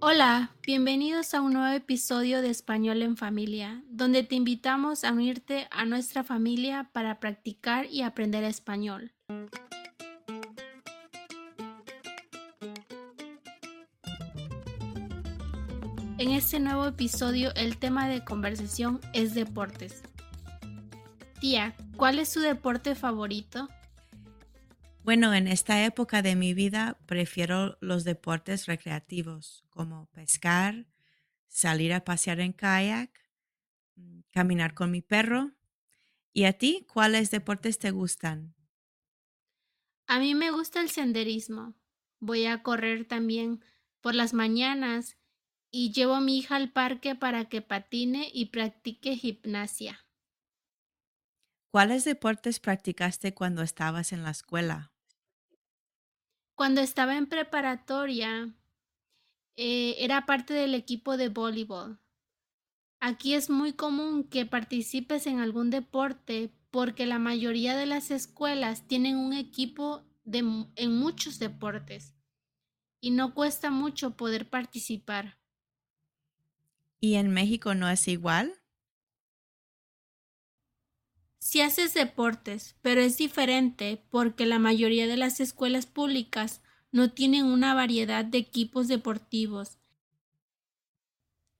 Hola, bienvenidos a un nuevo episodio de Español en Familia, donde te invitamos a unirte a nuestra familia para practicar y aprender español. En este nuevo episodio el tema de conversación es deportes. Tía, ¿cuál es su deporte favorito? Bueno, en esta época de mi vida prefiero los deportes recreativos como pescar, salir a pasear en kayak, mm, caminar con mi perro. ¿Y a ti cuáles deportes te gustan? A mí me gusta el senderismo. Voy a correr también por las mañanas y llevo a mi hija al parque para que patine y practique gimnasia. ¿Cuáles deportes practicaste cuando estabas en la escuela? Cuando estaba en preparatoria, eh, era parte del equipo de voleibol. Aquí es muy común que participes en algún deporte porque la mayoría de las escuelas tienen un equipo de, en muchos deportes y no cuesta mucho poder participar. ¿Y en México no es igual? Si haces deportes, pero es diferente porque la mayoría de las escuelas públicas no tienen una variedad de equipos deportivos.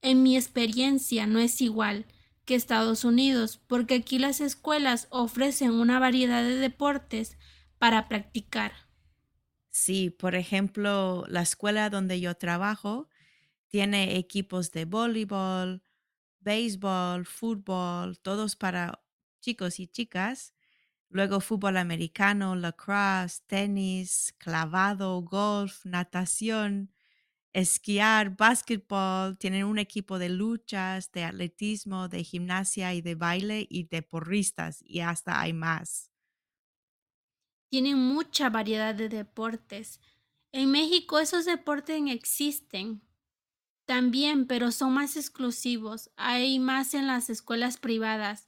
En mi experiencia no es igual que Estados Unidos, porque aquí las escuelas ofrecen una variedad de deportes para practicar. Sí, por ejemplo, la escuela donde yo trabajo tiene equipos de voleibol, béisbol, fútbol, todos para chicos y chicas. Luego fútbol americano, lacrosse, tenis, clavado, golf, natación, esquiar, básquetbol. Tienen un equipo de luchas, de atletismo, de gimnasia y de baile y de porristas y hasta hay más. Tienen mucha variedad de deportes. En México esos deportes existen también, pero son más exclusivos. Hay más en las escuelas privadas.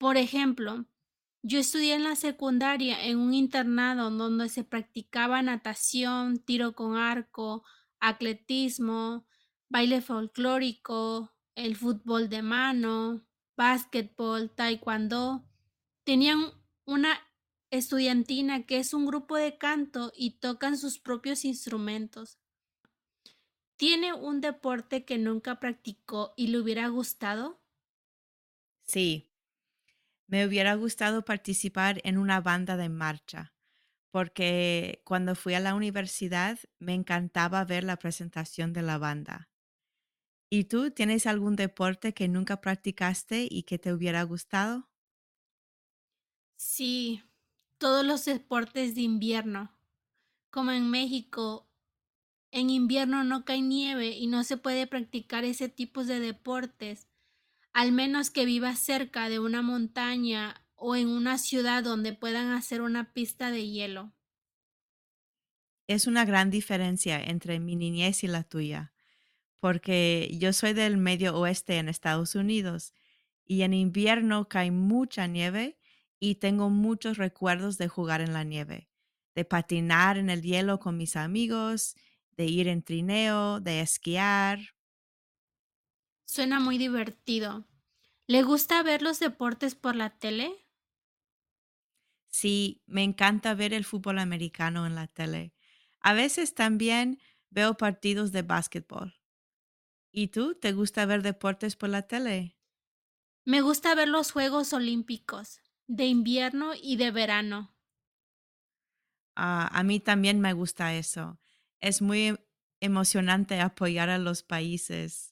Por ejemplo, yo estudié en la secundaria en un internado donde se practicaba natación, tiro con arco, atletismo, baile folclórico, el fútbol de mano, básquetbol, taekwondo. Tenían una estudiantina que es un grupo de canto y tocan sus propios instrumentos. ¿Tiene un deporte que nunca practicó y le hubiera gustado? Sí, me hubiera gustado participar en una banda de marcha, porque cuando fui a la universidad me encantaba ver la presentación de la banda. ¿Y tú tienes algún deporte que nunca practicaste y que te hubiera gustado? Sí, todos los deportes de invierno. Como en México, en invierno no cae nieve y no se puede practicar ese tipo de deportes al menos que viva cerca de una montaña o en una ciudad donde puedan hacer una pista de hielo. Es una gran diferencia entre mi niñez y la tuya, porque yo soy del medio oeste en Estados Unidos y en invierno cae mucha nieve y tengo muchos recuerdos de jugar en la nieve, de patinar en el hielo con mis amigos, de ir en trineo, de esquiar. Suena muy divertido. ¿Le gusta ver los deportes por la tele? Sí, me encanta ver el fútbol americano en la tele. A veces también veo partidos de básquetbol. ¿Y tú? ¿Te gusta ver deportes por la tele? Me gusta ver los Juegos Olímpicos, de invierno y de verano. Ah, a mí también me gusta eso. Es muy emocionante apoyar a los países.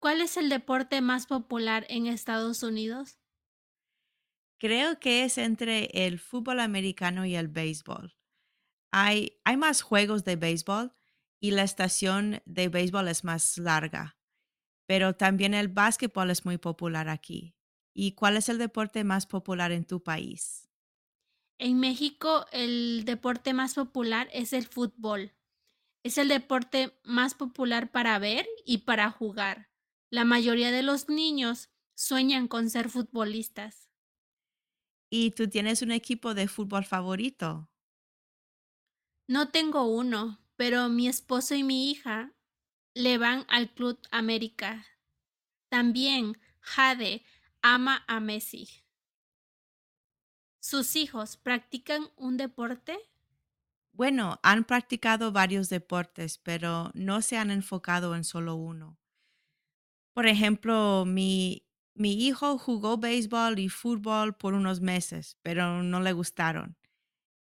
¿Cuál es el deporte más popular en Estados Unidos? Creo que es entre el fútbol americano y el béisbol. Hay, hay más juegos de béisbol y la estación de béisbol es más larga, pero también el básquetbol es muy popular aquí. ¿Y cuál es el deporte más popular en tu país? En México el deporte más popular es el fútbol. Es el deporte más popular para ver y para jugar. La mayoría de los niños sueñan con ser ¿Y tú tienes un equipo de fútbol favorito? No tengo uno, pero mi esposo y mi hija le van al Club América. También Jade ama a Messi. ¿Sus hijos practican un deporte? Bueno, han practicado varios deportes, pero no se han enfocado en solo uno. Por ejemplo, mi, mi hijo jugó béisbol y fútbol por unos meses, pero no le gustaron.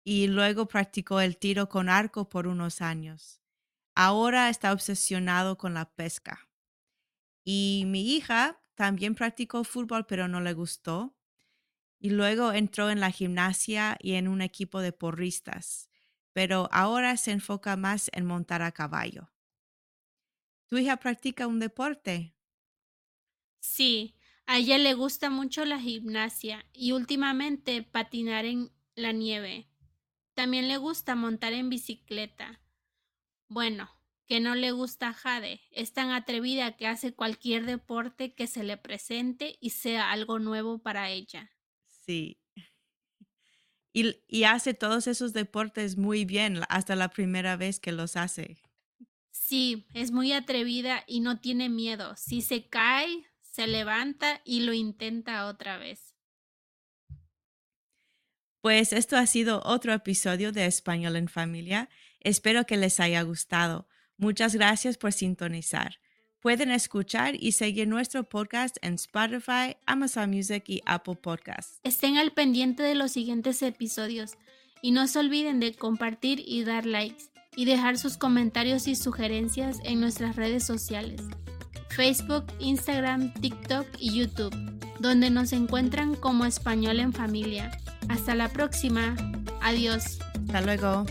Y luego practicó el tiro con arco por unos años. Ahora está obsesionado con la pesca. Y mi hija también practicó fútbol, pero no le gustó. Y luego entró en la gimnasia y en un equipo de porristas, pero ahora se enfoca más en montar a caballo. ¿Tu hija practica un deporte? Sí, a ella le gusta mucho la gimnasia y últimamente patinar en la nieve. También le gusta montar en bicicleta. Bueno, que no le gusta a Jade. Es tan atrevida que hace cualquier deporte que se le presente y sea algo nuevo para ella. Sí. Y, y hace todos esos deportes muy bien hasta la primera vez que los hace. Sí, es muy atrevida y no tiene miedo. Si se cae, se levanta y lo intenta otra vez. Pues esto ha sido otro episodio de Español en Familia. Espero que les haya gustado. Muchas gracias por sintonizar. Pueden escuchar y seguir nuestro podcast en Spotify, Amazon Music y Apple Podcasts. Estén al pendiente de los siguientes episodios y no se olviden de compartir y dar likes y dejar sus comentarios y sugerencias en nuestras redes sociales, Facebook, Instagram, TikTok y YouTube, donde nos encuentran como Español en Familia. Hasta la próxima. Adiós. Hasta luego.